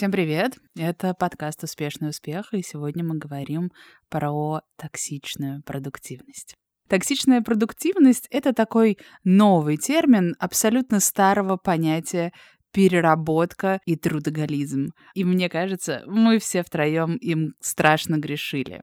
Всем привет! Это подкаст «Успешный успех», и сегодня мы говорим про токсичную продуктивность. Токсичная продуктивность — это такой новый термин абсолютно старого понятия переработка и трудоголизм. И мне кажется, мы все втроем им страшно грешили.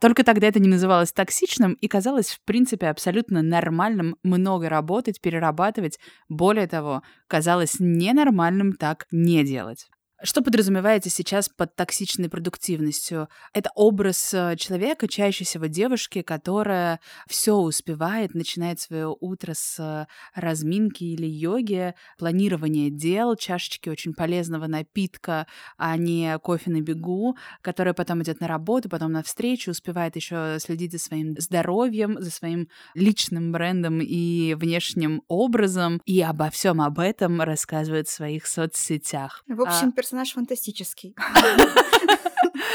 Только тогда это не называлось токсичным и казалось, в принципе, абсолютно нормальным много работать, перерабатывать. Более того, казалось ненормальным так не делать. Что подразумевается сейчас под токсичной продуктивностью? Это образ э, человека, чаще всего девушки, которая все успевает, начинает свое утро с э, разминки или йоги, планирования дел, чашечки очень полезного напитка, а не кофе на бегу, которая потом идет на работу, потом на встречу, успевает еще следить за своим здоровьем, за своим личным брендом и внешним образом, и обо всем об этом рассказывает в своих соцсетях. В общем, а персонаж фантастический.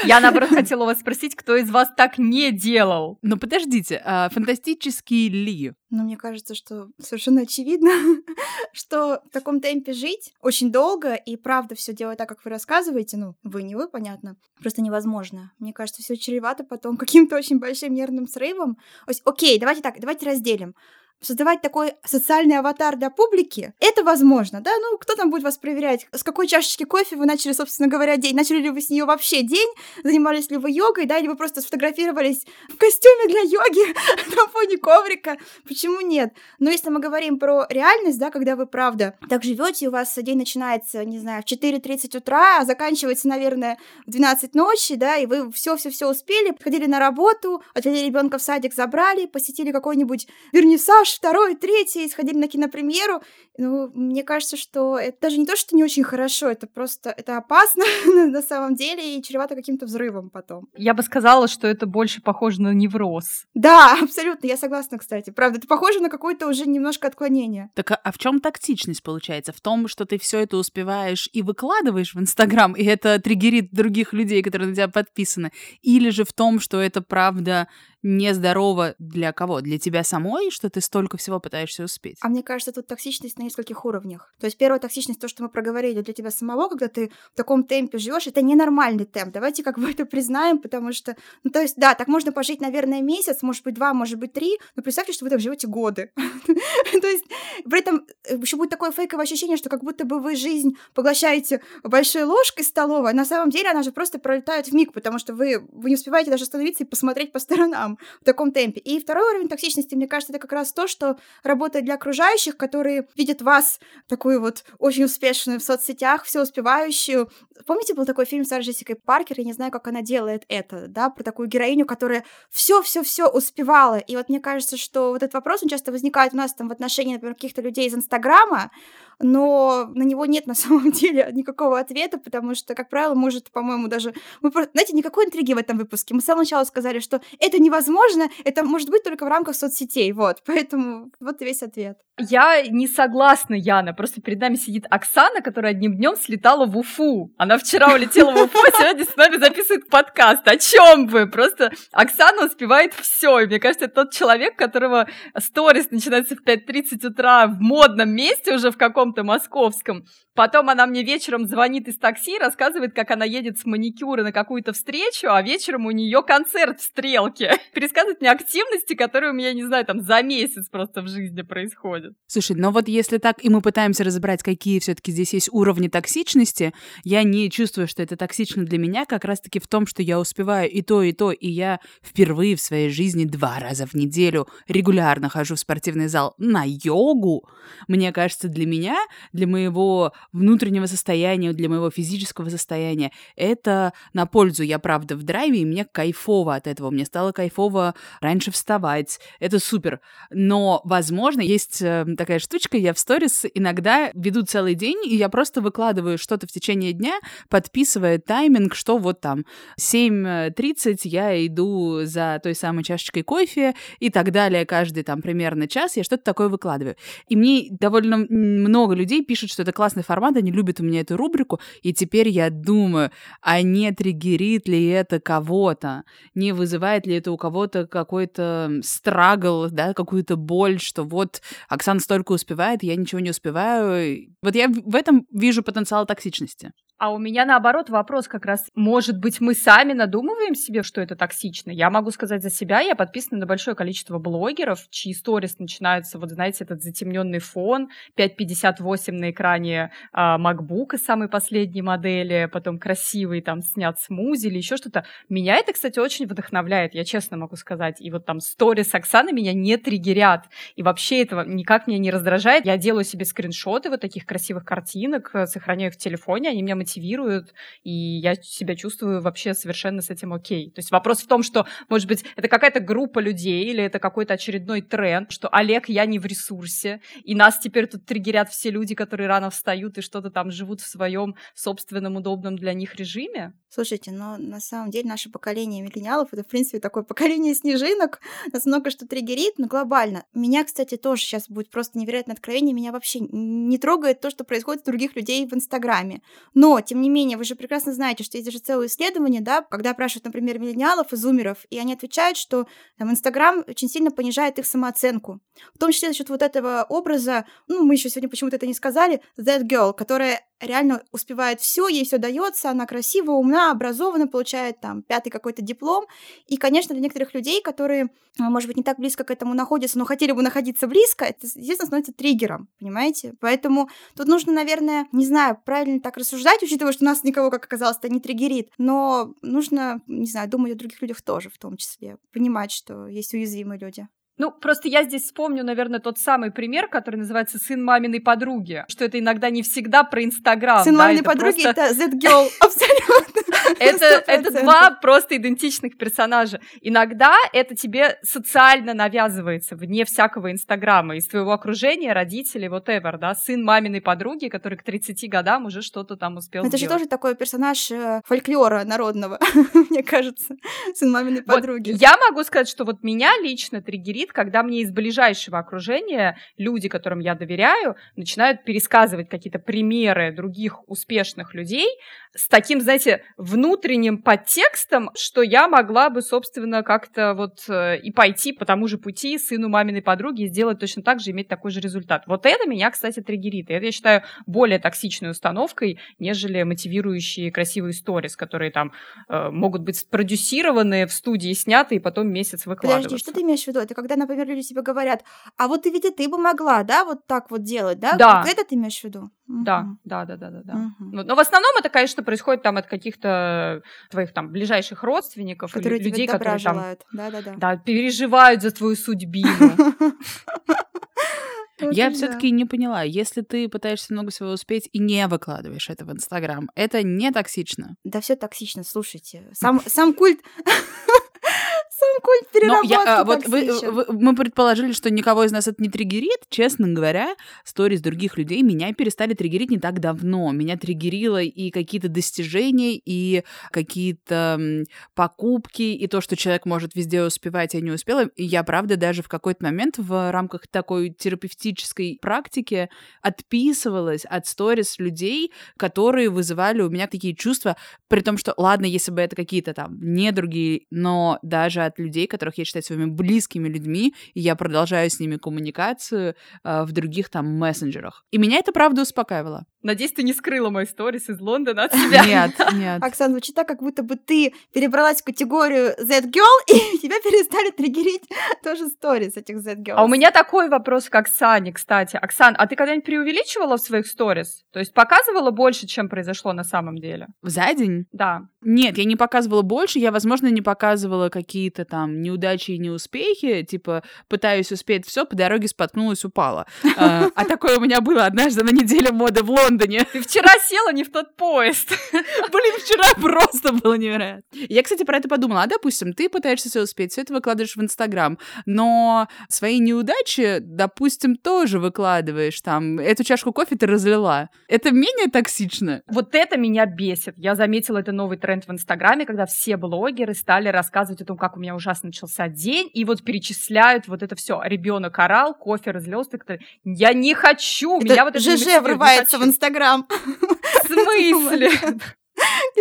Я, наоборот, хотела вас спросить, кто из вас так не делал? Но подождите, а фантастический ли? Ну, мне кажется, что совершенно очевидно, что в таком темпе жить очень долго и правда все делать так, как вы рассказываете, ну, вы не вы, понятно, просто невозможно. Мне кажется, все чревато потом каким-то очень большим нервным срывом. Окей, давайте так, давайте разделим создавать такой социальный аватар для публики, это возможно, да, ну, кто там будет вас проверять, с какой чашечки кофе вы начали, собственно говоря, день, начали ли вы с нее вообще день, занимались ли вы йогой, да, или вы просто сфотографировались в костюме для йоги на фоне коврика, почему нет? Но если мы говорим про реальность, да, когда вы, правда, так живете, у вас день начинается, не знаю, в 4.30 утра, а заканчивается, наверное, в 12 ночи, да, и вы все-все-все успели, ходили на работу, отвели ребенка в садик, забрали, посетили какой-нибудь вернисаж, этаж, второй, третий, сходили на кинопремьеру. Ну, мне кажется, что это даже не то, что не очень хорошо, это просто это опасно на самом деле и чревато каким-то взрывом потом. Я бы сказала, что это больше похоже на невроз. Да, абсолютно, я согласна, кстати. Правда, это похоже на какое-то уже немножко отклонение. Так а, а в чем тактичность получается? В том, что ты все это успеваешь и выкладываешь в Инстаграм, и это триггерит других людей, которые на тебя подписаны? Или же в том, что это правда нездорово для кого? Для тебя самой, что ты столько всего пытаешься успеть? А мне кажется, тут токсичность на нескольких уровнях. То есть первая токсичность, то, что мы проговорили для тебя самого, когда ты в таком темпе живешь, это ненормальный темп. Давайте как бы это признаем, потому что, ну то есть, да, так можно пожить, наверное, месяц, может быть, два, может быть, три, но представьте, что вы так живете годы. То есть при этом э, еще будет такое фейковое ощущение, что как будто бы вы жизнь поглощаете большой ложкой столовой, а на самом деле она же просто пролетает в миг, потому что вы, вы не успеваете даже остановиться и посмотреть по сторонам в таком темпе. И второй уровень токсичности, мне кажется, это как раз то, что работает для окружающих, которые видят вас такую вот очень успешную в соцсетях, все успевающую. Помните, был такой фильм с Сарой Джессикой Паркер, я не знаю, как она делает это, да, про такую героиню, которая все-все-все успевала. И вот мне кажется, что вот этот вопрос, он часто возникает у нас там в отношении, например, каких-то людей из Инстаграма, но на него нет на самом деле никакого ответа, потому что, как правило, может, по-моему, даже... Мы, знаете, никакой интриги в этом выпуске. Мы с самого начала сказали, что это невозможно, это может быть только в рамках соцсетей, вот. Поэтому вот и весь ответ. Я не согласна, Яна. Просто перед нами сидит Оксана, которая одним днем слетала в Уфу. Она вчера улетела в Уфу, а сегодня с нами записывает подкаст. О чем вы? Просто Оксана успевает все. И мне кажется, это тот человек, которого сторис начинается в 5.30 утра в модном месте уже в каком каком-то московском. Потом она мне вечером звонит из такси, рассказывает, как она едет с маникюра на какую-то встречу, а вечером у нее концерт в Стрелке. Пересказывает мне активности, которые у меня, не знаю, там за месяц просто в жизни происходят. Слушай, но вот если так, и мы пытаемся разобрать, какие все-таки здесь есть уровни токсичности, я не чувствую, что это токсично для меня, как раз-таки в том, что я успеваю и то, и то, и я впервые в своей жизни два раза в неделю регулярно хожу в спортивный зал на йогу. Мне кажется, для меня, для моего внутреннего состояния, для моего физического состояния. Это на пользу. Я, правда, в драйве, и мне кайфово от этого. Мне стало кайфово раньше вставать. Это супер. Но, возможно, есть э, такая штучка, я в сторис иногда веду целый день, и я просто выкладываю что-то в течение дня, подписывая тайминг, что вот там 7.30 я иду за той самой чашечкой кофе и так далее. Каждый там примерно час я что-то такое выкладываю. И мне довольно много людей пишут, что это классный формат, они любят у меня эту рубрику, и теперь я думаю, а не триггерит ли это кого-то, не вызывает ли это у кого-то какой-то страгл, да, какую-то боль, что вот Оксана столько успевает, я ничего не успеваю. Вот я в этом вижу потенциал токсичности. А у меня наоборот вопрос как раз, может быть, мы сами надумываем себе, что это токсично? Я могу сказать за себя, я подписана на большое количество блогеров, чьи сторис начинаются, вот знаете, этот затемненный фон, 5.58 на экране а, MacBook самой последней модели, потом красивый там снят смузи или еще что-то. Меня это, кстати, очень вдохновляет, я честно могу сказать. И вот там сторис Оксаны меня не триггерят. И вообще этого никак меня не раздражает. Я делаю себе скриншоты вот таких красивых картинок, сохраняю их в телефоне, они меня мотивируют, и я себя чувствую вообще совершенно с этим окей. То есть вопрос в том, что, может быть, это какая-то группа людей или это какой-то очередной тренд, что Олег, я не в ресурсе, и нас теперь тут триггерят все люди, которые рано встают и что-то там живут в своем собственном удобном для них режиме. Слушайте, но на самом деле наше поколение миллениалов это, в принципе, такое поколение снежинок, нас много что триггерит, но глобально. Меня, кстати, тоже сейчас будет просто невероятное откровение, меня вообще не трогает то, что происходит у других людей в Инстаграме. Но, тем не менее, вы же прекрасно знаете, что есть даже целое исследование, да, когда опрашивают, например, миллениалов и зумеров, и они отвечают, что там, Инстаграм очень сильно понижает их самооценку. В том числе за счет вот этого образа, ну, мы еще сегодня почему-то это не сказали, that girl, которая реально успевает все, ей все дается, она красива, умна, образована, получает там пятый какой-то диплом. И, конечно, для некоторых людей, которые, а, может быть, не так близко к этому находятся, но хотели бы находиться близко, это, естественно, становится триггером, понимаете? Поэтому тут нужно, наверное, не знаю, правильно так рассуждать, учитывая, что нас никого, как оказалось-то, не триггерит, но нужно, не знаю, думать о других людях тоже в том числе, понимать, что есть уязвимые люди. Ну, просто я здесь вспомню, наверное, тот самый пример, который называется «Сын маминой подруги», что это иногда не всегда про Инстаграм. Сын да, маминой это подруги просто... — это Z-Girl, абсолютно. Это, это два просто идентичных персонажа. Иногда это тебе социально навязывается, вне всякого Инстаграма, из твоего окружения, родителей, whatever, да, сын маминой подруги, который к 30 годам уже что-то там успел Это сделать. же тоже такой персонаж э, фольклора народного, мне кажется, сын маминой подруги. Вот, я могу сказать, что вот меня лично триггерит бесит, когда мне из ближайшего окружения люди, которым я доверяю, начинают пересказывать какие-то примеры других успешных людей с таким, знаете, внутренним подтекстом, что я могла бы, собственно, как-то вот э, и пойти по тому же пути сыну маминой подруги и сделать точно так же, иметь такой же результат. Вот это меня, кстати, триггерит. И это, я считаю, более токсичной установкой, нежели мотивирующие красивые сторис, которые там э, могут быть спродюсированы в студии, сняты и потом месяц выкладываться. Подожди, что ты имеешь в виду? Это когда например, люди тебе говорят, а вот ты ведь и ты бы могла, да, вот так вот делать, да? Да. Вот это ты имеешь в виду? Да, да, да, да, да. да. Угу. Но в основном это, конечно, происходит там от каких-то твоих там ближайших родственников которые или людей, которые желают. там да, да, да. да, переживают за твою судьбину. Я все-таки не поняла, если ты пытаешься много всего успеть и не выкладываешь это в Инстаграм, это не токсично? Да все токсично, слушайте. Сам, сам культ сам культ переработки я, а, вот вы, вы, мы предположили, что никого из нас это не триггерит. Честно говоря, сторис других людей меня перестали триггерить не так давно. Меня триггерило и какие-то достижения, и какие-то покупки, и то, что человек может везде успевать, я не успела. И я, правда, даже в какой-то момент в рамках такой терапевтической практики отписывалась от сторис людей, которые вызывали у меня такие чувства, при том, что, ладно, если бы это какие-то там недруги, но даже от людей, которых я считаю своими близкими людьми, и я продолжаю с ними коммуникацию э, в других там мессенджерах. И меня это правда успокаивало. Надеюсь, ты не скрыла мой сторис из Лондона от себя. Нет, нет. Оксана, звучит так, как будто бы ты перебралась в категорию Z-Girl, и тебя перестали триггерить тоже сторис этих Z-Girls. А у меня такой вопрос к Оксане, кстати. Оксан, а ты когда-нибудь преувеличивала в своих сторис? То есть показывала больше, чем произошло на самом деле? За день? Да. Нет, я не показывала больше, я, возможно, не показывала какие-то там неудачи и неуспехи, типа пытаюсь успеть все, по дороге споткнулась, упала. А, а такое у меня было однажды на неделе моды в Лондоне Лондоне. Ты вчера села не в тот поезд. Блин, вчера просто было невероятно. Я, кстати, про это подумала. А, допустим, ты пытаешься все успеть, все это выкладываешь в Инстаграм, но свои неудачи, допустим, тоже выкладываешь. Там, эту чашку кофе ты разлила. Это менее токсично. Вот это меня бесит. Я заметила это новый тренд в Инстаграме, когда все блогеры стали рассказывать о том, как у меня ужасно начался день, и вот перечисляют вот это все. Ребенок орал, кофе разлился. Я не хочу. Это меня вот это ЖЖ врывается в Инстаграм. В смысле?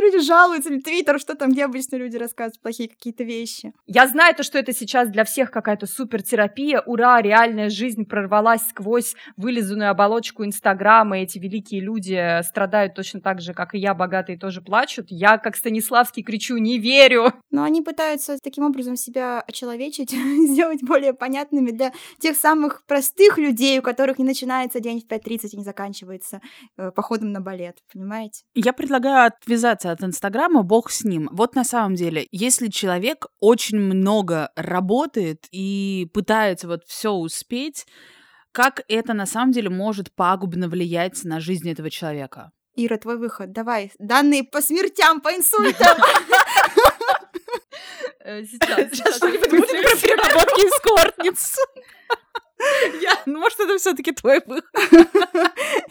люди жалуются, или Твиттер, что там, где обычно люди рассказывают плохие какие-то вещи. Я знаю то, что это сейчас для всех какая-то супертерапия, ура, реальная жизнь прорвалась сквозь вылизанную оболочку Инстаграма, эти великие люди страдают точно так же, как и я, богатые тоже плачут. Я, как Станиславский, кричу, не верю! Но они пытаются таким образом себя очеловечить, сделать более понятными для тех самых простых людей, у которых не начинается день в 5.30 и не заканчивается э, походом на балет, понимаете? Я предлагаю отвязаться от Инстаграма, бог с ним. Вот на самом деле, если человек очень много работает и пытается вот все успеть, как это на самом деле может пагубно влиять на жизнь этого человека? Ира, твой выход. Давай. Данные по смертям, по инсультам. Э, сейчас, сейчас. Про переработки эскортниц. Я, ну, может, это все-таки твой выход.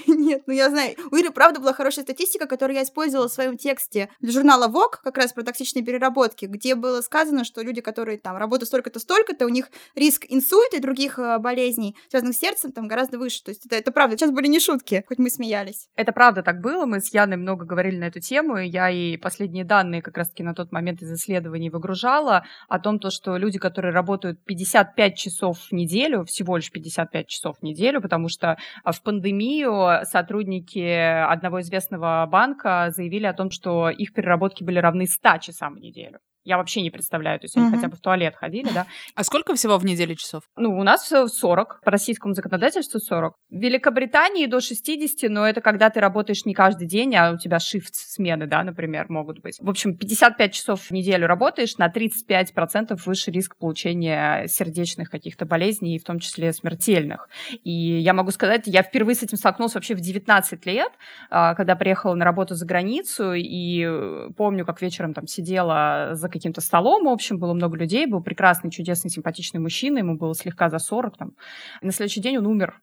Нет, ну я знаю. У Иры, правда, была хорошая статистика, которую я использовала в своем тексте для журнала Vogue, как раз про токсичные переработки, где было сказано, что люди, которые там работают столько-то, столько-то, у них риск инсульта и других э, болезней, связанных с сердцем, там гораздо выше. То есть это, это правда. Сейчас были не шутки, хоть мы смеялись. Это правда так было. Мы с Яной много говорили на эту тему, и я и последние данные как раз-таки на тот момент из исследований выгружала о том, то, что люди, которые работают 55 часов в неделю, всего лишь 55 часов в неделю, потому что а, в пандемию сотрудники одного известного банка заявили о том, что их переработки были равны 100 часам в неделю. Я вообще не представляю, то есть они uh-huh. хотя бы в туалет ходили, да. А сколько всего в неделю часов? Ну, у нас 40, по российскому законодательству 40. В Великобритании до 60, но это когда ты работаешь не каждый день, а у тебя шифт смены, да, например, могут быть. В общем, 55 часов в неделю работаешь, на 35% выше риск получения сердечных каких-то болезней, в том числе смертельных. И я могу сказать, я впервые с этим столкнулась вообще в 19 лет, а, когда приехала на работу за границу, и э, помню, как вечером там сидела за каким-то столом, в общем, было много людей, был прекрасный, чудесный, симпатичный мужчина, ему было слегка за 40 там. На следующий день он умер.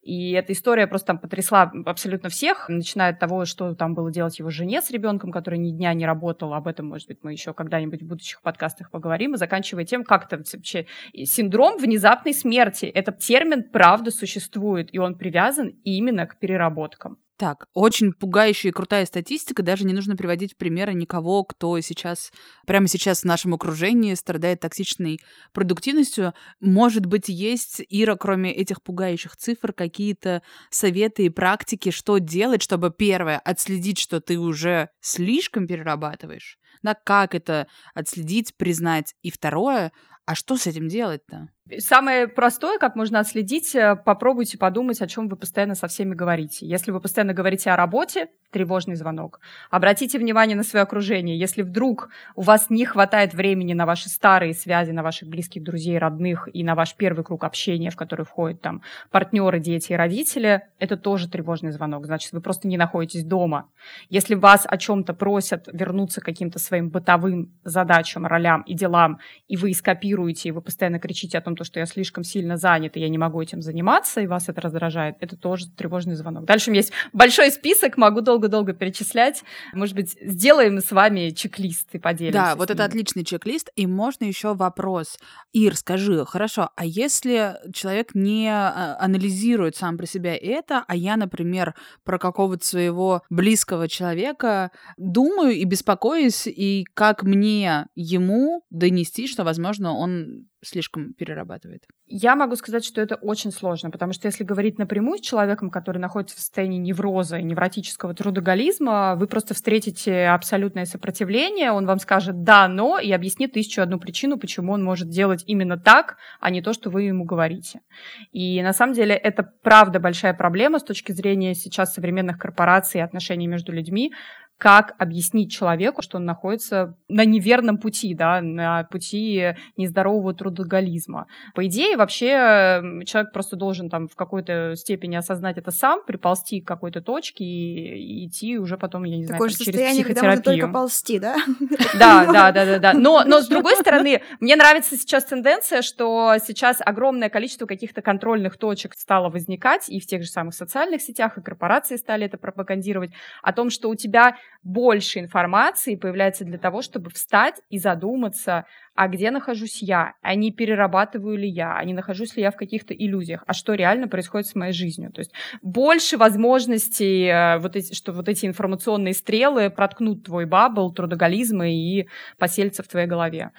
И эта история просто там потрясла абсолютно всех, начиная от того, что там было делать его жене с ребенком, который ни дня не работал, об этом, может быть, мы еще когда-нибудь в будущих подкастах поговорим, и заканчивая тем, как это вообще синдром внезапной смерти. Этот термин, правда, существует, и он привязан именно к переработкам. Так, очень пугающая и крутая статистика. Даже не нужно приводить примеры никого, кто сейчас, прямо сейчас в нашем окружении страдает токсичной продуктивностью. Может быть, есть, Ира, кроме этих пугающих цифр, какие-то советы и практики, что делать, чтобы, первое, отследить, что ты уже слишком перерабатываешь, да, как это отследить, признать, и второе, а что с этим делать-то? Самое простое, как можно отследить, э, попробуйте подумать, о чем вы постоянно со всеми говорите. Если вы постоянно говорите о работе, тревожный звонок. Обратите внимание на свое окружение. Если вдруг у вас не хватает времени на ваши старые связи, на ваших близких друзей, родных и на ваш первый круг общения, в который входят там партнеры, дети и родители, это тоже тревожный звонок. Значит, вы просто не находитесь дома. Если вас о чем-то просят вернуться к каким-то своим бытовым задачам, ролям и делам, и вы скопируете, и вы постоянно кричите о том, то, что я слишком сильно занят, и я не могу этим заниматься, и вас это раздражает, это тоже тревожный звонок. Дальше у меня есть большой список, могу долго-долго перечислять. Может быть, сделаем с вами чек-лист и поделимся. Да, вот это отличный чек-лист, и можно еще вопрос. Ир, скажи, хорошо, а если человек не а, анализирует сам про себя это, а я, например, про какого-то своего близкого человека думаю и беспокоюсь, и как мне ему донести, что, возможно, он слишком перерабатывает? Я могу сказать, что это очень сложно, потому что если говорить напрямую с человеком, который находится в состоянии невроза и невротического трудоголизма, вы просто встретите абсолютное сопротивление, он вам скажет «да, но» и объяснит тысячу одну причину, почему он может делать именно так, а не то, что вы ему говорите. И на самом деле это правда большая проблема с точки зрения сейчас современных корпораций и отношений между людьми, как объяснить человеку, что он находится на неверном пути, да, на пути нездорового трудоголизма. По идее, вообще человек просто должен там в какой-то степени осознать это сам, приползти к какой-то точке и, и идти уже потом, я не знаю, Такое через психотерапию. когда можно только ползти, да? Да, да, да, да, да. Но, но с другой стороны, мне нравится сейчас тенденция, что сейчас огромное количество каких-то контрольных точек стало возникать и в тех же самых социальных сетях, и корпорации стали это пропагандировать, о том, что у тебя больше информации появляется для того, чтобы встать и задуматься, а где нахожусь я, а не перерабатываю ли я, а не нахожусь ли я в каких-то иллюзиях, а что реально происходит с моей жизнью. То есть больше возможностей, э, вот эти, что вот эти информационные стрелы проткнут твой бабл, трудоголизмы и поселятся в твоей голове.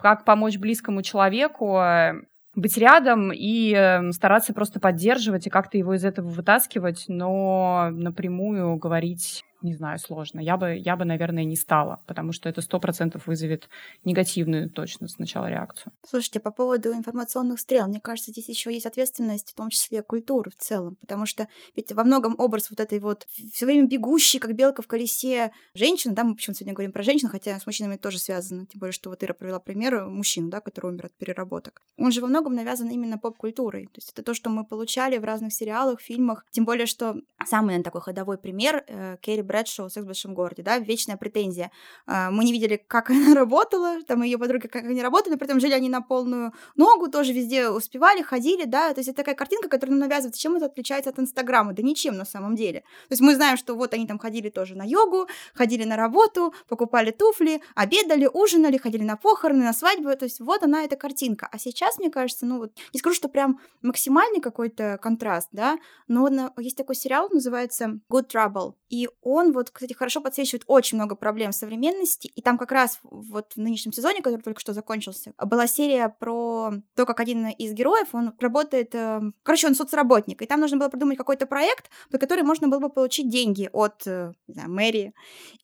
Как помочь близкому человеку? Э, быть рядом и эм, стараться просто поддерживать и как-то его из этого вытаскивать, но напрямую говорить не знаю, сложно. Я бы, я бы, наверное, не стала, потому что это сто процентов вызовет негативную точно сначала реакцию. Слушайте, по поводу информационных стрел, мне кажется, здесь еще есть ответственность, в том числе культуры в целом, потому что ведь во многом образ вот этой вот все время бегущей, как белка в колесе женщины, да, мы почему-то сегодня говорим про женщин, хотя с мужчинами тоже связано, тем более, что вот Ира провела пример мужчину, да, который умер от переработок. Он же во многом навязан именно поп-культурой, то есть это то, что мы получали в разных сериалах, фильмах, тем более, что самый, наверное, такой ходовой пример э, Керри Брэдшоу «Секс в большом городе», да, вечная претензия. А, мы не видели, как она работала, там ее подруги, как они работали, при этом жили они на полную ногу, тоже везде успевали, ходили, да, то есть это такая картинка, которая нам навязывается. Чем это отличается от Инстаграма? Да ничем на самом деле. То есть мы знаем, что вот они там ходили тоже на йогу, ходили на работу, покупали туфли, обедали, ужинали, ходили на похороны, на свадьбы, то есть вот она эта картинка. А сейчас, мне кажется, ну вот, не скажу, что прям максимальный какой-то контраст, да, но есть такой сериал, называется Good Trouble, и он вот, кстати, хорошо подсвечивает очень много проблем современности. И там как раз вот в нынешнем сезоне, который только что закончился, была серия про то, как один из героев, он работает... Э, короче, он соцработник. И там нужно было придумать какой-то проект, по который можно было бы получить деньги от, э, не знаю, мэрии.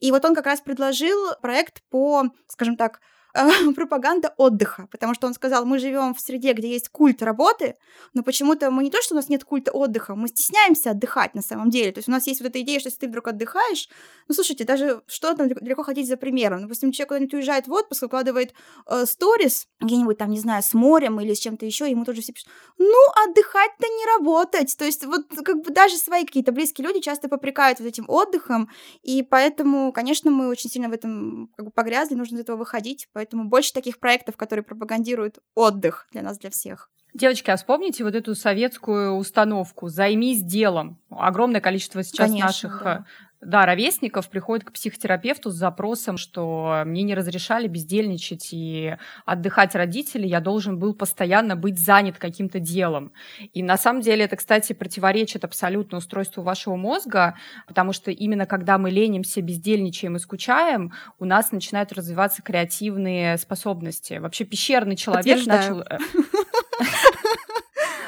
И вот он как раз предложил проект по, скажем так, пропаганда отдыха, потому что он сказал, мы живем в среде, где есть культ работы, но почему-то мы не то, что у нас нет культа отдыха, мы стесняемся отдыхать на самом деле. То есть у нас есть вот эта идея, что если ты вдруг отдыхаешь, ну слушайте, даже что там далеко ходить за примером. Допустим, человек куда-нибудь уезжает в отпуск, выкладывает э, сторис, э, где-нибудь там, не знаю, с морем или с чем-то еще, ему тоже все пишут, ну, отдыхать-то не работать. То есть вот как бы даже свои какие-то близкие люди часто попрекают вот этим отдыхом, и поэтому, конечно, мы очень сильно в этом как бы погрязли, нужно из этого выходить, больше таких проектов, которые пропагандируют отдых для нас, для всех. Девочки, а вспомните вот эту советскую установку «займись делом». Огромное количество сейчас Конечно, наших да. Да, ровесников приходят к психотерапевту с запросом, что мне не разрешали бездельничать и отдыхать родители, я должен был постоянно быть занят каким-то делом. И на самом деле это, кстати, противоречит абсолютно устройству вашего мозга, потому что именно когда мы ленимся, бездельничаем и скучаем, у нас начинают развиваться креативные способности. Вообще пещерный человек начал...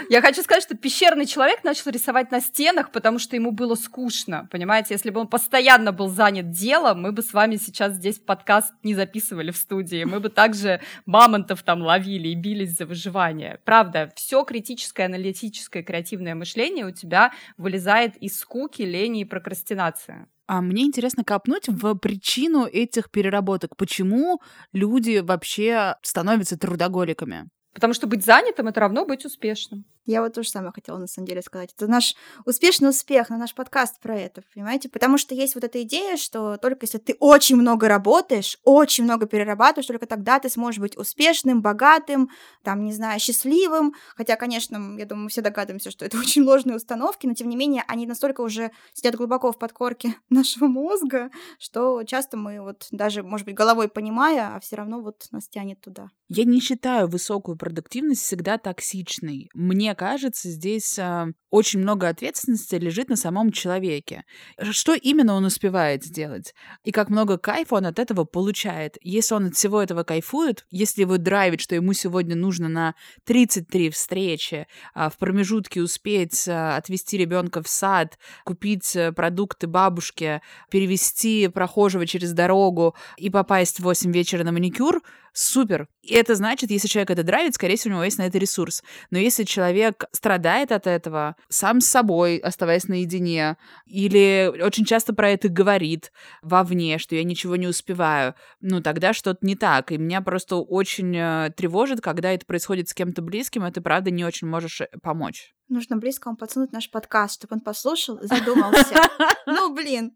Я хочу сказать, что пещерный человек начал рисовать на стенах, потому что ему было скучно, понимаете? Если бы он постоянно был занят делом, мы бы с вами сейчас здесь подкаст не записывали в студии, мы бы также мамонтов там ловили и бились за выживание. Правда, все критическое, аналитическое, креативное мышление у тебя вылезает из скуки, лени и прокрастинации. А мне интересно копнуть в причину этих переработок. Почему люди вообще становятся трудоголиками? Потому что быть занятым — это равно быть успешным. Я вот то же самое хотела на самом деле сказать. Это наш успешный успех, на наш подкаст про это, понимаете? Потому что есть вот эта идея, что только если ты очень много работаешь, очень много перерабатываешь, только тогда ты сможешь быть успешным, богатым, там, не знаю, счастливым. Хотя, конечно, я думаю, мы все догадываемся, что это очень ложные установки, но тем не менее они настолько уже сидят глубоко в подкорке нашего мозга, что часто мы вот даже, может быть, головой понимая, а все равно вот нас тянет туда. Я не считаю высокую продуктивность всегда токсичной. Мне кажется, здесь а, очень много ответственности лежит на самом человеке. Что именно он успевает сделать? И как много кайфа он от этого получает. Если он от всего этого кайфует, если его драйвит, что ему сегодня нужно на 33 встречи, а, в промежутке успеть а, отвезти ребенка в сад, купить э, продукты бабушке, перевести прохожего через дорогу и попасть в 8 вечера на маникюр, супер. И это значит, если человек это драйвит, скорее всего, у него есть на это ресурс. Но если человек страдает от этого, сам с собой, оставаясь наедине, или очень часто про это говорит вовне, что я ничего не успеваю, ну, тогда что-то не так. И меня просто очень э, тревожит, когда это происходит с кем-то близким, и ты, правда, не очень можешь э, помочь. Нужно близкому подсунуть наш подкаст, чтобы он послушал и задумался. Ну, блин.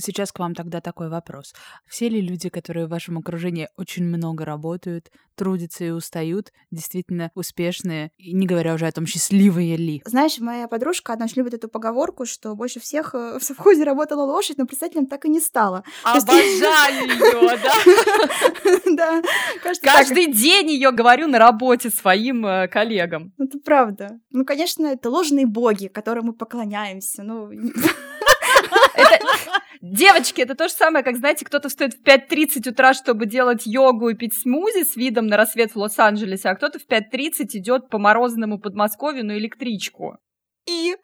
Сейчас к вам тогда такой вопрос. Все ли люди, которые в вашем окружении очень много работают, трудятся и устают, действительно успешные, не говоря уже о том, счастливые ли? Знаешь, моя подружка, она очень любит эту поговорку, что больше всех э, в совхозе работала лошадь, но председателем так и не стала. Обожаю ее, да? Да. Каждый день ее говорю на работе своим э, коллегам. Это правда. Ну, конечно, это ложные боги, которым мы поклоняемся. Ну, это... Девочки, это то же самое, как, знаете, кто-то встает в 5.30 утра, чтобы делать йогу и пить смузи с видом на рассвет в Лос-Анджелесе, а кто-то в 5.30 идет по морозному Подмосковью на электричку. И...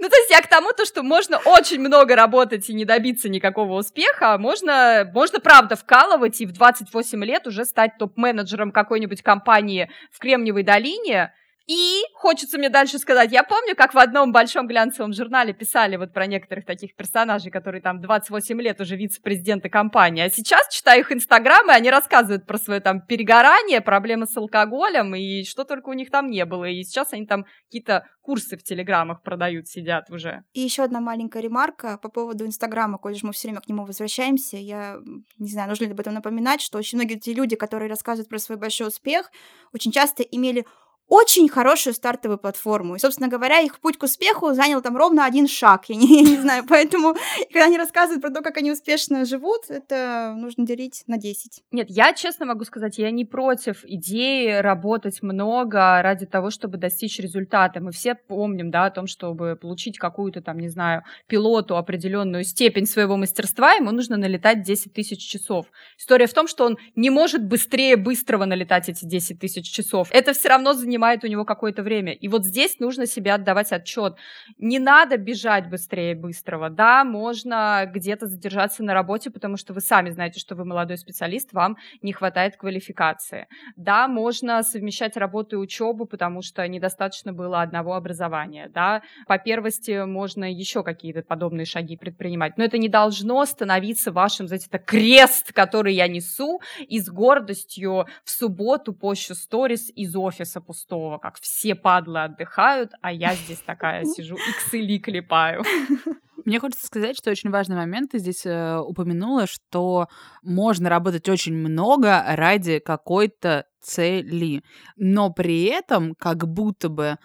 Ну, то есть я к тому, то, что можно очень много работать и не добиться никакого успеха, а можно, можно правда вкалывать и в 28 лет уже стать топ-менеджером какой-нибудь компании в Кремниевой долине, и хочется мне дальше сказать, я помню, как в одном большом глянцевом журнале писали вот про некоторых таких персонажей, которые там 28 лет уже вице-президенты компании, а сейчас читаю их инстаграмы, они рассказывают про свое там перегорание, проблемы с алкоголем и что только у них там не было, и сейчас они там какие-то курсы в телеграммах продают, сидят уже. И еще одна маленькая ремарка по поводу Инстаграма, коль же мы все время к нему возвращаемся. Я не знаю, нужно ли об этом напоминать, что очень многие те люди, которые рассказывают про свой большой успех, очень часто имели очень хорошую стартовую платформу. И, собственно говоря, их путь к успеху занял там ровно один шаг. Я не, я не знаю, поэтому, когда они рассказывают про то, как они успешно живут, это нужно делить на 10. Нет, я честно могу сказать, я не против идеи работать много ради того, чтобы достичь результата. Мы все помним, да, о том, чтобы получить какую-то там, не знаю, пилоту определенную степень своего мастерства, ему нужно налетать 10 тысяч часов. История в том, что он не может быстрее быстрого налетать эти 10 тысяч часов. Это все равно занимает занимает у него какое-то время. И вот здесь нужно себе отдавать отчет. Не надо бежать быстрее быстрого. Да, можно где-то задержаться на работе, потому что вы сами знаете, что вы молодой специалист, вам не хватает квалификации. Да, можно совмещать работу и учебу, потому что недостаточно было одного образования. Да, по первости можно еще какие-то подобные шаги предпринимать. Но это не должно становиться вашим, знаете, это крест, который я несу, и с гордостью в субботу пощу сторис из офиса пустого пустого, как все падлы отдыхают, а я здесь такая сижу, иксели клепаю. Мне хочется сказать, что очень важный момент ты здесь э, упомянула, что можно работать очень много ради какой-то цели, но при этом как будто бы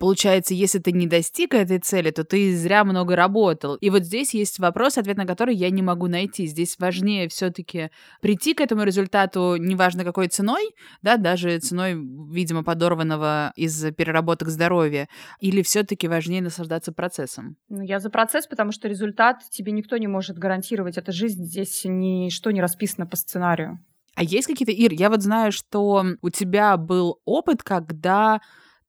Получается, если ты не достиг этой цели, то ты зря много работал. И вот здесь есть вопрос, ответ на который я не могу найти. Здесь важнее все-таки прийти к этому результату, неважно какой ценой, да, даже ценой, видимо, подорванного из переработок здоровья, или все-таки важнее наслаждаться процессом? Ну, я за процесс, потому что результат тебе никто не может гарантировать. Это жизнь, здесь ничто не расписано по сценарию. А есть какие-то, Ир, я вот знаю, что у тебя был опыт, когда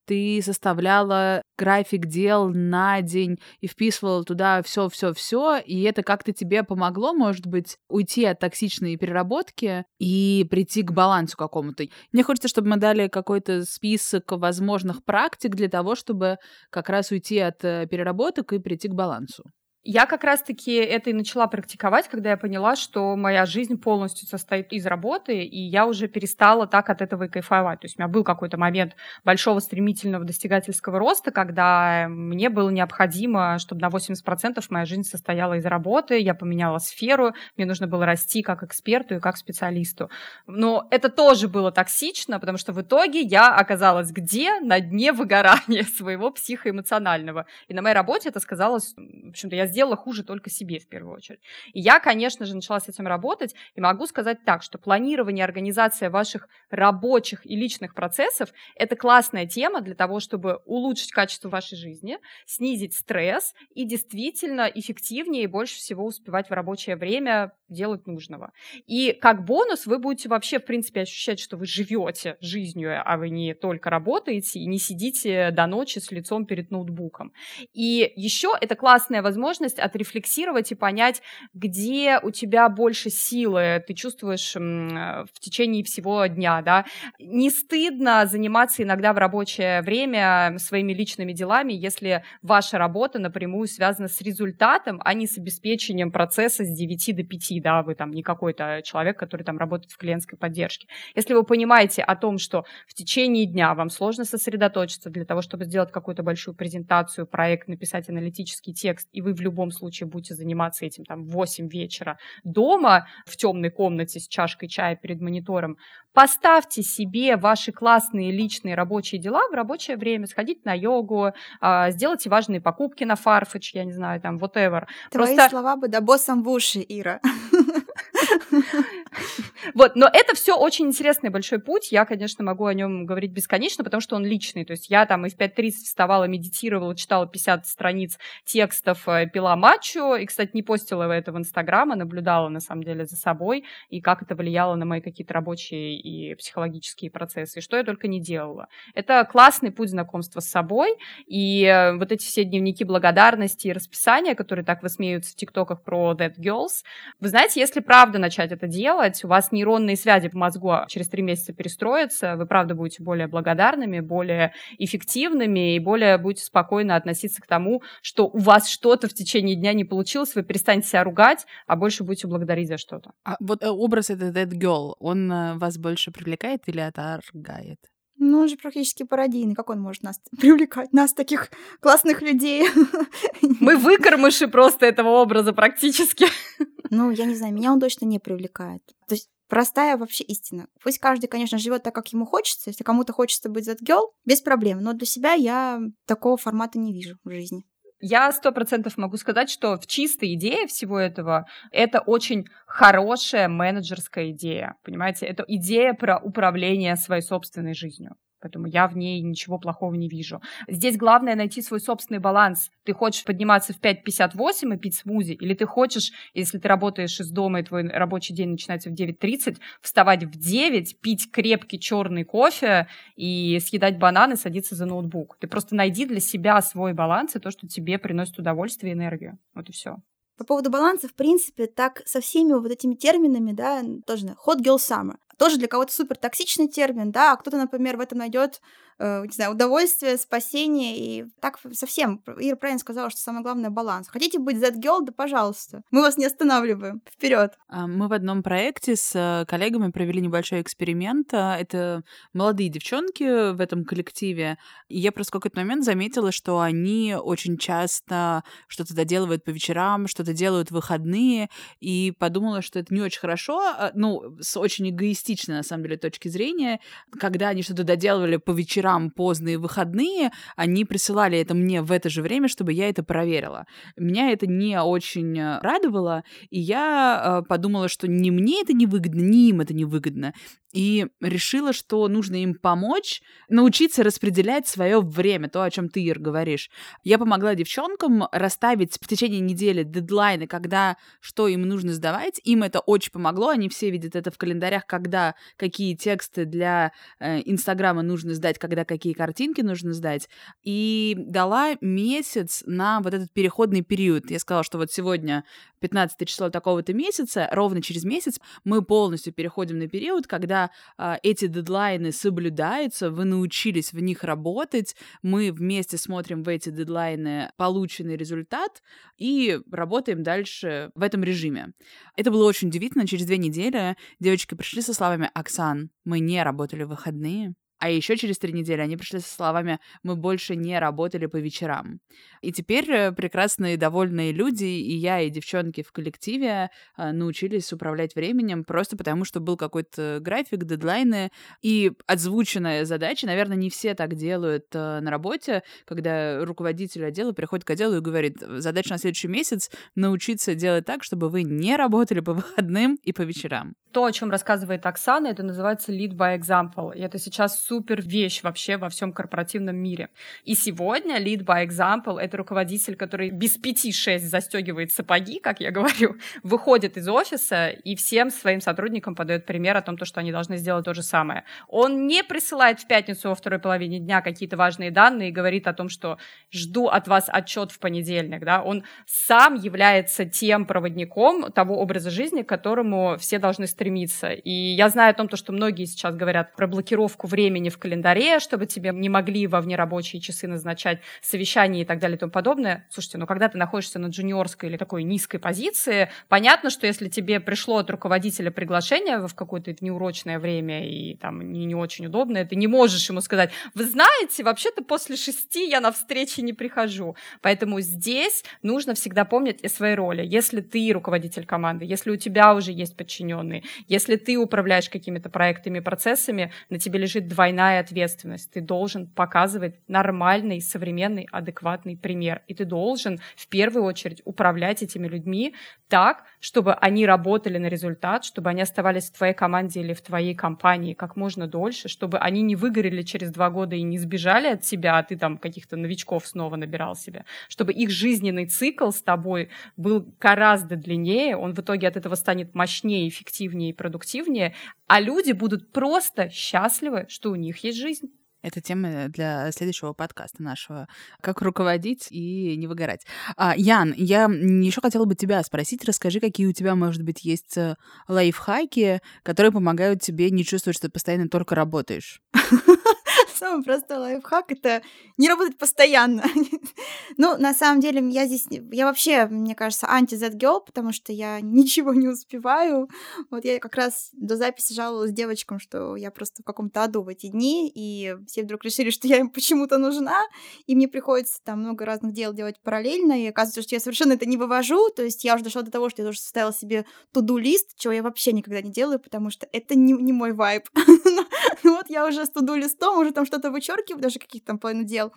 ты составляла график дел на день и вписывала туда все, все, все, и это как-то тебе помогло, может быть, уйти от токсичной переработки и прийти к балансу какому-то. Мне хочется, чтобы мы дали какой-то список возможных практик для того, чтобы как раз уйти от э, переработок и прийти к балансу. Я как раз-таки это и начала практиковать, когда я поняла, что моя жизнь полностью состоит из работы, и я уже перестала так от этого и кайфовать. То есть у меня был какой-то момент большого стремительного достигательского роста, когда мне было необходимо, чтобы на 80% моя жизнь состояла из работы, я поменяла сферу, мне нужно было расти как эксперту и как специалисту. Но это тоже было токсично, потому что в итоге я оказалась где? На дне выгорания своего психоэмоционального. И на моей работе это сказалось, в общем-то, я сделала хуже только себе в первую очередь. И я, конечно же, начала с этим работать, и могу сказать так, что планирование, организация ваших рабочих и личных процессов – это классная тема для того, чтобы улучшить качество вашей жизни, снизить стресс и действительно эффективнее и больше всего успевать в рабочее время делать нужного. И как бонус вы будете вообще, в принципе, ощущать, что вы живете жизнью, а вы не только работаете и не сидите до ночи с лицом перед ноутбуком. И еще это классная возможность отрефлексировать и понять, где у тебя больше силы ты чувствуешь в течение всего дня, да. Не стыдно заниматься иногда в рабочее время своими личными делами, если ваша работа напрямую связана с результатом, а не с обеспечением процесса с 9 до 5, да, вы там не какой-то человек, который там работает в клиентской поддержке. Если вы понимаете о том, что в течение дня вам сложно сосредоточиться для того, чтобы сделать какую-то большую презентацию, проект, написать аналитический текст, и вы в любом случае будете заниматься этим там в 8 вечера дома в темной комнате с чашкой чая перед монитором, поставьте себе ваши классные личные рабочие дела в рабочее время, сходить на йогу, а, сделайте важные покупки на Farfetch, я не знаю, там, whatever. Твои Просто... слова бы да боссом в уши, Ира. Вот, но это все очень интересный большой путь. Я, конечно, могу о нем говорить бесконечно, потому что он личный. То есть я там и в 5.30 вставала, медитировала, читала 50 страниц текстов, э, пила матчу. И, кстати, не постила это в Инстаграм, а наблюдала, на самом деле, за собой и как это влияло на мои какие-то рабочие и психологические процессы. И что я только не делала. Это классный путь знакомства с собой. И э, вот эти все дневники благодарности и расписания, которые так высмеются в тиктоках про Dead Girls, вы знаете, если правда начать это делать, у вас нейронные связи в мозгу через три месяца перестроятся, вы правда будете более благодарными, более эффективными и более будете спокойно относиться к тому, что у вас что-то в течение дня не получилось, вы перестанете себя ругать, а больше будете благодарить за что-то. А вот э, образ этот Dead Girl, он э, вас больше привлекает или отторгает? Ну, он же практически пародийный. Как он может нас привлекать? Нас, таких классных людей. Мы выкормыши просто этого образа практически. Ну, я не знаю, меня он точно не привлекает. То есть простая вообще истина. Пусть каждый, конечно, живет так, как ему хочется. Если кому-то хочется быть that girl, без проблем. Но для себя я такого формата не вижу в жизни. Я сто процентов могу сказать, что в чистой идее всего этого это очень хорошая менеджерская идея. Понимаете, это идея про управление своей собственной жизнью. Поэтому я в ней ничего плохого не вижу. Здесь главное найти свой собственный баланс. Ты хочешь подниматься в 5.58 и пить смузи, или ты хочешь, если ты работаешь из дома и твой рабочий день начинается в 9.30, вставать в 9, пить крепкий черный кофе и съедать бананы, садиться за ноутбук. Ты просто найди для себя свой баланс и то, что тебе приносит удовольствие и энергию. Вот и все. По поводу баланса, в принципе, так со всеми вот этими терминами, да, тоже hot girl summer. Тоже для кого-то супер токсичный термин, да, а кто-то, например, в этом найдет не знаю, удовольствие, спасение и так совсем. Ира правильно сказала, что самое главное — баланс. Хотите быть that girl, да пожалуйста. Мы вас не останавливаем. Вперед. А, мы в одном проекте с э, коллегами провели небольшой эксперимент. А, это молодые девчонки в этом коллективе. И я просто в какой-то момент заметила, что они очень часто что-то доделывают по вечерам, что-то делают в выходные, и подумала, что это не очень хорошо, а, ну, с очень эгоистичной, на самом деле, точки зрения, когда они что-то доделывали по вечерам, вечерам поздние выходные, они присылали это мне в это же время, чтобы я это проверила. Меня это не очень э, радовало, и я э, подумала, что ни мне это не выгодно, ни им это не выгодно и решила, что нужно им помочь научиться распределять свое время, то, о чем ты, Ир, говоришь. Я помогла девчонкам расставить в течение недели дедлайны, когда что им нужно сдавать. Им это очень помогло, они все видят это в календарях, когда какие тексты для э, Инстаграма нужно сдать, когда какие картинки нужно сдать. И дала месяц на вот этот переходный период. Я сказала, что вот сегодня 15 число такого-то месяца, ровно через месяц мы полностью переходим на период, когда а, эти дедлайны соблюдаются, вы научились в них работать, мы вместе смотрим в эти дедлайны полученный результат и работаем дальше в этом режиме. Это было очень удивительно. Через две недели девочки пришли со словами «Оксан, мы не работали в выходные, а еще через три недели они пришли со словами «Мы больше не работали по вечерам». И теперь э, прекрасные, довольные люди, и я, и девчонки в коллективе э, научились управлять временем просто потому, что был какой-то график, дедлайны и озвученная задача. Наверное, не все так делают э, на работе, когда руководитель отдела приходит к отделу и говорит, задача на следующий месяц — научиться делать так, чтобы вы не работали по выходным и по вечерам. То, о чем рассказывает Оксана, это называется lead by example. И это сейчас супер вещь вообще во всем корпоративном мире. И сегодня lead by example — это руководитель, который без пяти-шесть застегивает сапоги, как я говорю, выходит из офиса и всем своим сотрудникам подает пример о том, что они должны сделать то же самое. Он не присылает в пятницу во второй половине дня какие-то важные данные и говорит о том, что жду от вас отчет в понедельник. Да? Он сам является тем проводником того образа жизни, к которому все должны стремиться. И я знаю о том, что многие сейчас говорят про блокировку времени времени в календаре, чтобы тебе не могли во внерабочие часы назначать совещания и так далее и тому подобное. Слушайте, ну когда ты находишься на джуниорской или такой низкой позиции, понятно, что если тебе пришло от руководителя приглашение в какое-то неурочное время и там не, не очень удобное, ты не можешь ему сказать, вы знаете, вообще-то после шести я на встречи не прихожу. Поэтому здесь нужно всегда помнить о своей роли. Если ты руководитель команды, если у тебя уже есть подчиненные, если ты управляешь какими-то проектами, процессами, на тебе лежит двойная ответственность. Ты должен показывать нормальный, современный, адекватный пример. И ты должен в первую очередь управлять этими людьми так, чтобы они работали на результат, чтобы они оставались в твоей команде или в твоей компании как можно дольше, чтобы они не выгорели через два года и не сбежали от тебя, а ты там каких-то новичков снова набирал себе, чтобы их жизненный цикл с тобой был гораздо длиннее, он в итоге от этого станет мощнее, эффективнее и продуктивнее, а люди будут просто счастливы, что у них есть жизнь. Это тема для следующего подкаста нашего. Как руководить и не выгорать. А, Ян, я еще хотела бы тебя спросить. Расскажи, какие у тебя, может быть, есть э, лайфхаки, которые помогают тебе не чувствовать, что ты постоянно только работаешь. Самый простой лайфхак — это не работать постоянно. ну, на самом деле, я здесь... Я вообще, мне кажется, анти-Z girl, потому что я ничего не успеваю. Вот я как раз до записи жаловалась девочкам, что я просто в каком-то аду в эти дни, и все вдруг решили, что я им почему-то нужна, и мне приходится там много разных дел делать параллельно, и оказывается, что я совершенно это не вывожу, то есть я уже дошла до того, что я тоже составила себе туду-лист, чего я вообще никогда не делаю, потому что это не, не мой вайб. Ну вот я уже с туду-листом, уже там что-то вычеркиваю, даже каких-то там половину дел.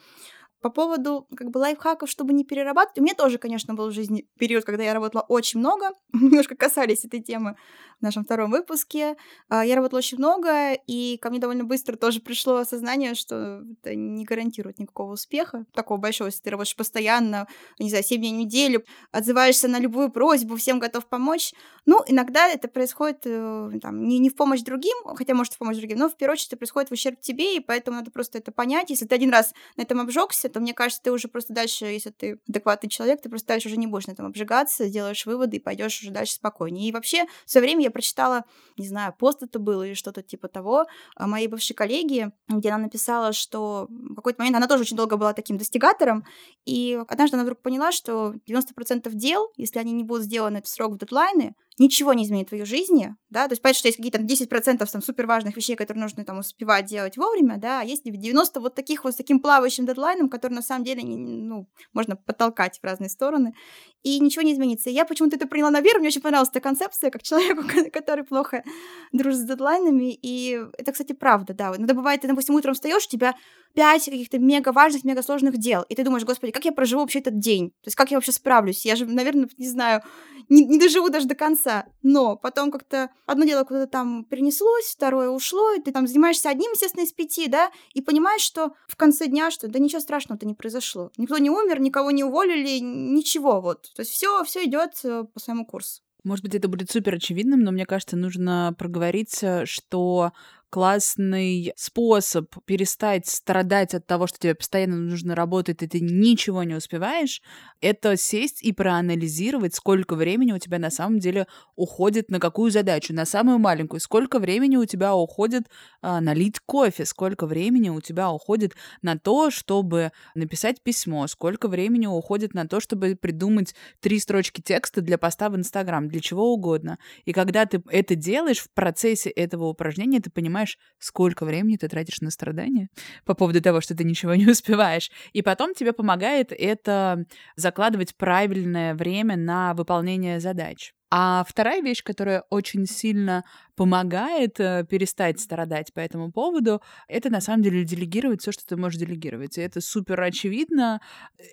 По поводу как бы лайфхаков, чтобы не перерабатывать, у меня тоже, конечно, был в жизни период, когда я работала очень много, немножко касались этой темы в нашем втором выпуске. А, я работала очень много, и ко мне довольно быстро тоже пришло осознание, что это не гарантирует никакого успеха, такого большого, если ты работаешь постоянно, не знаю, 7 дней в неделю, отзываешься на любую просьбу, всем готов помочь. Ну, иногда это происходит э, там, не, не в помощь другим, хотя может в помощь другим, но в первую очередь это происходит в ущерб тебе, и поэтому надо просто это понять. Если ты один раз на этом обжегся, то мне кажется, ты уже просто дальше, если ты адекватный человек, ты просто дальше уже не будешь на этом обжигаться, сделаешь выводы и пойдешь уже дальше спокойнее. И вообще, в свое время я прочитала, не знаю, пост это был или что-то типа того, моей бывшей коллеги, где она написала, что в какой-то момент она тоже очень долго была таким достигатором, и однажды она вдруг поняла, что 90% дел, если они не будут сделаны в срок в дедлайны, ничего не изменит в твоей жизни, да, то есть понятно, что есть какие-то 10% там супер важных вещей, которые нужно там успевать делать вовремя, да, а есть 90 вот таких вот с таким плавающим дедлайном, который на самом деле, ну, можно потолкать в разные стороны, и ничего не изменится. Я почему-то это приняла на веру, мне очень понравилась эта концепция, как человеку, который плохо дружит с дедлайнами, и это, кстати, правда, да. Иногда бывает, ты, допустим, утром встаешь, у тебя пять каких-то мега важных, мега сложных дел, и ты думаешь, господи, как я проживу вообще этот день? То есть как я вообще справлюсь? Я же, наверное, не знаю, не, не доживу даже до конца. Но потом как-то одно дело куда-то там перенеслось, второе ушло, и ты там занимаешься одним, естественно, из пяти, да, и понимаешь, что в конце дня, что да ничего страшного-то не произошло. Никто не умер, никого не уволили, ничего, вот. То есть все, все идет э, по своему курсу. Может быть, это будет супер очевидным, но мне кажется, нужно проговориться, что классный способ перестать страдать от того, что тебе постоянно нужно работать, и ты ничего не успеваешь, это сесть и проанализировать, сколько времени у тебя на самом деле уходит на какую задачу, на самую маленькую, сколько времени у тебя уходит а, налить кофе, сколько времени у тебя уходит на то, чтобы написать письмо, сколько времени уходит на то, чтобы придумать три строчки текста для поста в Инстаграм, для чего угодно. И когда ты это делаешь в процессе этого упражнения, ты понимаешь, понимаешь, сколько времени ты тратишь на страдания по поводу того, что ты ничего не успеваешь. И потом тебе помогает это закладывать правильное время на выполнение задач. А вторая вещь, которая очень сильно помогает э, перестать страдать по этому поводу, это на самом деле делегировать все, что ты можешь делегировать. И это супер очевидно.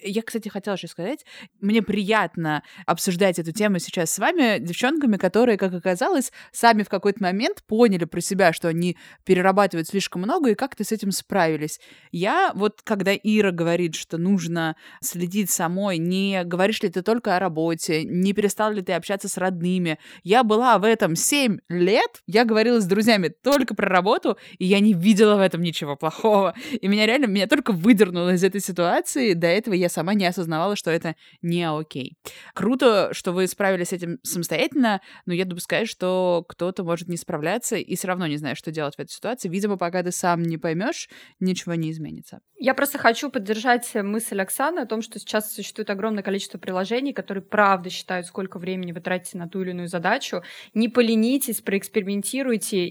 Я, кстати, хотела еще сказать, мне приятно обсуждать эту тему сейчас с вами, девчонками, которые, как оказалось, сами в какой-то момент поняли про себя, что они перерабатывают слишком много и как-то с этим справились. Я вот, когда Ира говорит, что нужно следить самой, не говоришь ли ты только о работе, не перестал ли ты общаться с родными. Я была в этом 7 лет, я говорила с друзьями только про работу, и я не видела в этом ничего плохого. И меня реально, меня только выдернуло из этой ситуации. До этого я сама не осознавала, что это не окей. Круто, что вы справились с этим самостоятельно, но я допускаю, что кто-то может не справляться и все равно не знает, что делать в этой ситуации. Видимо, пока ты сам не поймешь, ничего не изменится. Я просто хочу поддержать мысль Оксаны о том, что сейчас существует огромное количество приложений, которые правда считают, сколько времени вы тратите на ту или иную задачу. Не поленитесь, проэкспериментируйте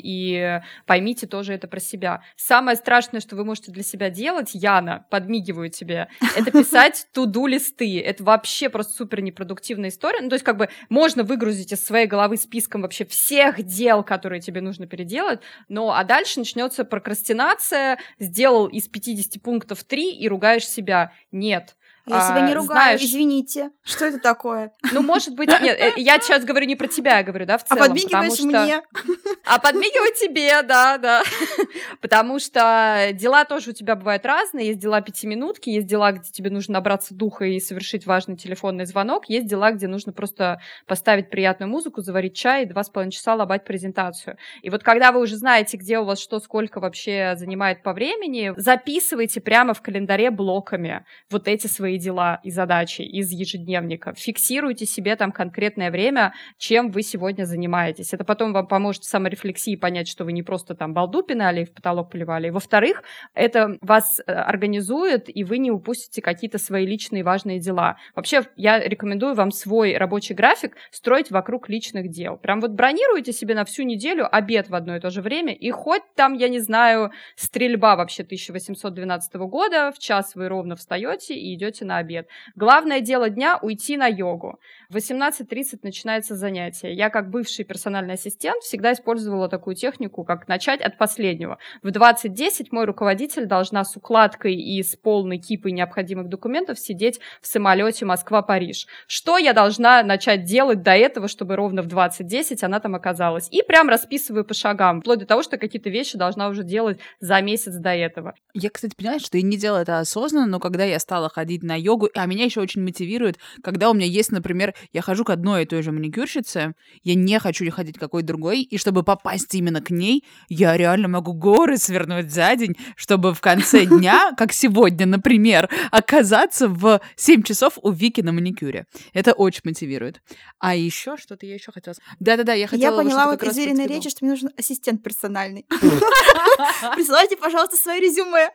и поймите тоже это про себя. Самое страшное, что вы можете для себя делать, Яна, подмигиваю тебе, это писать туду листы. Это вообще просто супер непродуктивная история. Ну, то есть, как бы можно выгрузить из своей головы списком вообще всех дел, которые тебе нужно переделать, но а дальше начнется прокрастинация, сделал из 50 пунктов 3 и ругаешь себя. Нет, я себя не а, ругаю, знаешь... извините. Что это такое? Ну, может быть, нет, э, я сейчас говорю не про тебя, я говорю, да, в а целом. А подмигиваешь что... мне. А подмигиваю тебе, да, да. Потому что дела тоже у тебя бывают разные. Есть дела пятиминутки, есть дела, где тебе нужно набраться духа и совершить важный телефонный звонок, есть дела, где нужно просто поставить приятную музыку, заварить чай и два с половиной часа лобать презентацию. И вот когда вы уже знаете, где у вас что, сколько вообще занимает по времени, записывайте прямо в календаре блоками вот эти свои дела и задачи из ежедневника. Фиксируйте себе там конкретное время, чем вы сегодня занимаетесь. Это потом вам поможет в саморефлексии понять, что вы не просто там балду пинали и в потолок поливали. И во-вторых, это вас э, организует, и вы не упустите какие-то свои личные важные дела. Вообще, я рекомендую вам свой рабочий график строить вокруг личных дел. Прям вот бронируете себе на всю неделю обед в одно и то же время, и хоть там, я не знаю, стрельба вообще 1812 года, в час вы ровно встаете и идете на обед. Главное дело дня — уйти на йогу. В 18.30 начинается занятие. Я, как бывший персональный ассистент, всегда использовала такую технику, как начать от последнего. В 20.10 мой руководитель должна с укладкой и с полной кипой необходимых документов сидеть в самолете Москва-Париж. Что я должна начать делать до этого, чтобы ровно в 20.10 она там оказалась? И прям расписываю по шагам, вплоть до того, что какие-то вещи должна уже делать за месяц до этого. Я, кстати, понимаю, что я не делала это осознанно, но когда я стала ходить на йогу, а меня еще очень мотивирует, когда у меня есть, например, я хожу к одной и той же маникюрщице, я не хочу ходить к какой другой, и чтобы попасть именно к ней, я реально могу горы свернуть за день, чтобы в конце дня, как сегодня, например, оказаться в 7 часов у Вики на маникюре. Это очень мотивирует. А еще что-то я еще хотела Да-да-да, я хотела... Я поняла вот из Ириной речи, что мне нужен ассистент персональный. Присылайте, пожалуйста, свое резюме.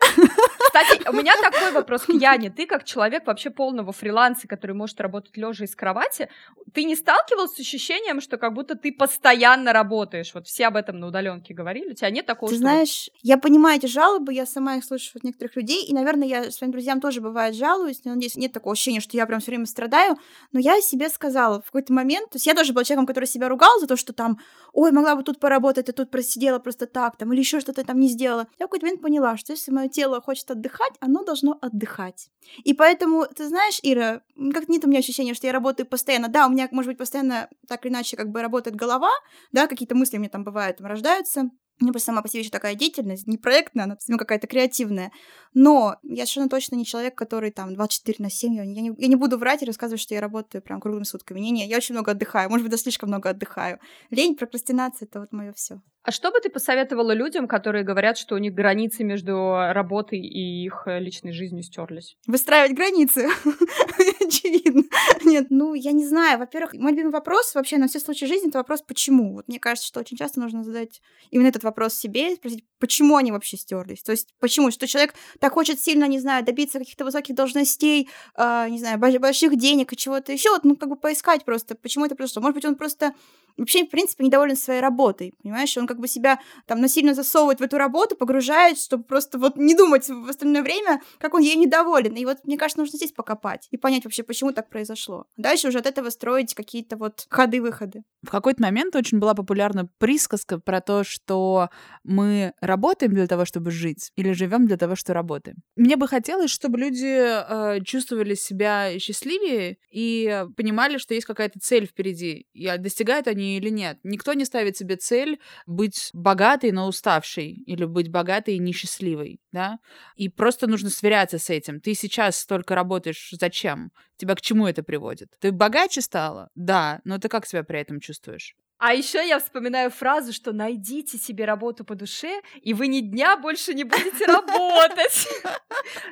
Кстати, у меня такой вопрос к Яне. Ты как человек вообще полного фриланса, который может работать лежа из кровати, ты не сталкивался с ощущением, что как будто ты постоянно работаешь? Вот все об этом на удаленке говорили. У тебя нет такого? Ты что знаешь, я понимаю эти жалобы, я сама их слышу от некоторых людей, и, наверное, я своим друзьям тоже бывает жалуюсь, но надеюсь, нет такого ощущения, что я прям все время страдаю, но я себе сказала в какой-то момент, то есть я тоже была человеком, который себя ругал за то, что там, ой, могла бы тут поработать, а тут просидела просто так, там, или еще что-то там не сделала. Я в какой-то момент поняла, что если мое тело хочет отдыхать, оно должно отдыхать. И поэтому, ты знаешь, Ира, как нет у меня ощущения, что я работаю постоянно. Да, у меня, может быть, постоянно так или иначе как бы работает голова, да, какие-то мысли у меня там бывают, там рождаются. У меня просто сама по себе еще такая деятельность, не проектная, она какая-то креативная. Но я совершенно точно не человек, который там 24 на 7. Я не, я не буду врать и рассказывать, что я работаю прям круглыми сутками. Не-не, я очень много отдыхаю. Может быть, даже слишком много отдыхаю. Лень, прокрастинация — это вот мое все. А что бы ты посоветовала людям, которые говорят, что у них границы между работой и их э, личной жизнью стерлись? Выстраивать границы. Очевидно. Нет, ну, я не знаю. Во-первых, мой любимый вопрос вообще на все случаи жизни — это вопрос «почему?». Вот мне кажется, что очень часто нужно задать именно этот вопрос себе, спросить, почему они вообще стерлись. То есть почему? Что человек так хочет сильно, не знаю, добиться каких-то высоких должностей, э, не знаю, больших денег и чего-то еще, вот, ну, как бы поискать просто, почему это произошло. Может быть, он просто вообще, в принципе, недоволен своей работой, понимаешь? Он как бы себя там насильно засовывает в эту работу, погружает, чтобы просто вот не думать в остальное время, как он ей недоволен. И вот, мне кажется, нужно здесь покопать и понять вообще, почему так произошло. Дальше уже от этого строить какие-то вот ходы-выходы. В какой-то момент очень была популярна присказка про то, что мы работаем для того, чтобы жить, или живем для того, что работаем. Мне бы хотелось, чтобы люди э, чувствовали себя счастливее и понимали, что есть какая-то цель впереди. И достигают они или нет. Никто не ставит себе цель быть богатой, но уставшей, или быть богатой и несчастливой, да? И просто нужно сверяться с этим. Ты сейчас столько работаешь зачем? тебя к чему это приводит? Ты богаче стала? Да, но ты как себя при этом чувствуешь? А еще я вспоминаю фразу, что найдите себе работу по душе, и вы ни дня больше не будете работать.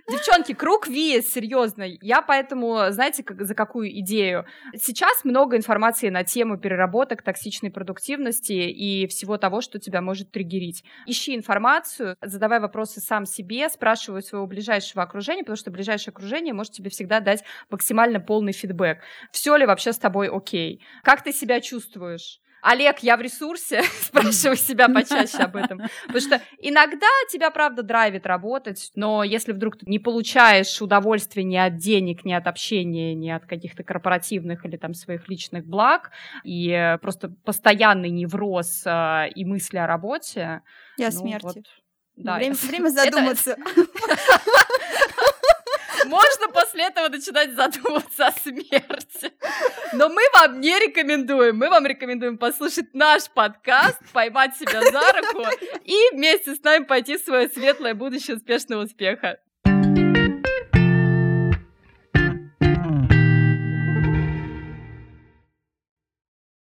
Девчонки, круг вес, серьезно. Я поэтому, знаете, как, за какую идею? Сейчас много информации на тему переработок, токсичной продуктивности и всего того, что тебя может триггерить. Ищи информацию, задавай вопросы сам себе, спрашивай своего ближайшего окружения, потому что ближайшее окружение может тебе всегда дать максимально полный фидбэк. Все ли вообще с тобой окей? Как ты себя чувствуешь? Олег, я в ресурсе, спрашиваю себя почаще об этом. Потому что иногда тебя, правда, драйвит работать, но если вдруг ты не получаешь удовольствия ни от денег, ни от общения, ни от каких-то корпоративных или там своих личных благ, и просто постоянный невроз э, и мысли о работе. О ну, смерти. Вот, да, время, время задуматься. Можно после этого начинать задумываться о смерти. Но мы вам не рекомендуем. Мы вам рекомендуем послушать наш подкаст, поймать себя за руку и вместе с нами пойти в свое светлое будущее успешного успеха.